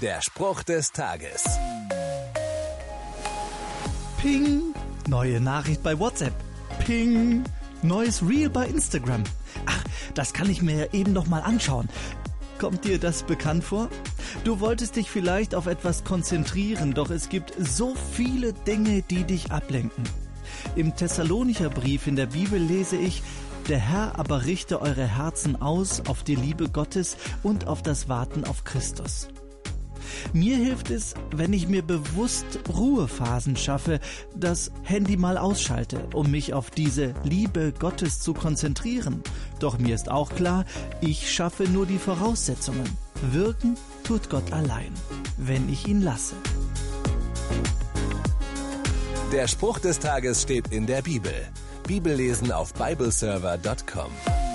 Der Spruch des Tages. Ping, neue Nachricht bei WhatsApp. Ping, neues Reel bei Instagram. Ach, das kann ich mir eben noch mal anschauen. Kommt dir das bekannt vor? Du wolltest dich vielleicht auf etwas konzentrieren, doch es gibt so viele Dinge, die dich ablenken. Im Thessalonicher Brief in der Bibel lese ich, der Herr aber richte eure Herzen aus auf die Liebe Gottes und auf das Warten auf Christus. Mir hilft es, wenn ich mir bewusst Ruhephasen schaffe, das Handy mal ausschalte, um mich auf diese Liebe Gottes zu konzentrieren. Doch mir ist auch klar, ich schaffe nur die Voraussetzungen. Wirken tut Gott allein, wenn ich ihn lasse. Der Spruch des Tages steht in der Bibel. Bibellesen auf bibleserver.com.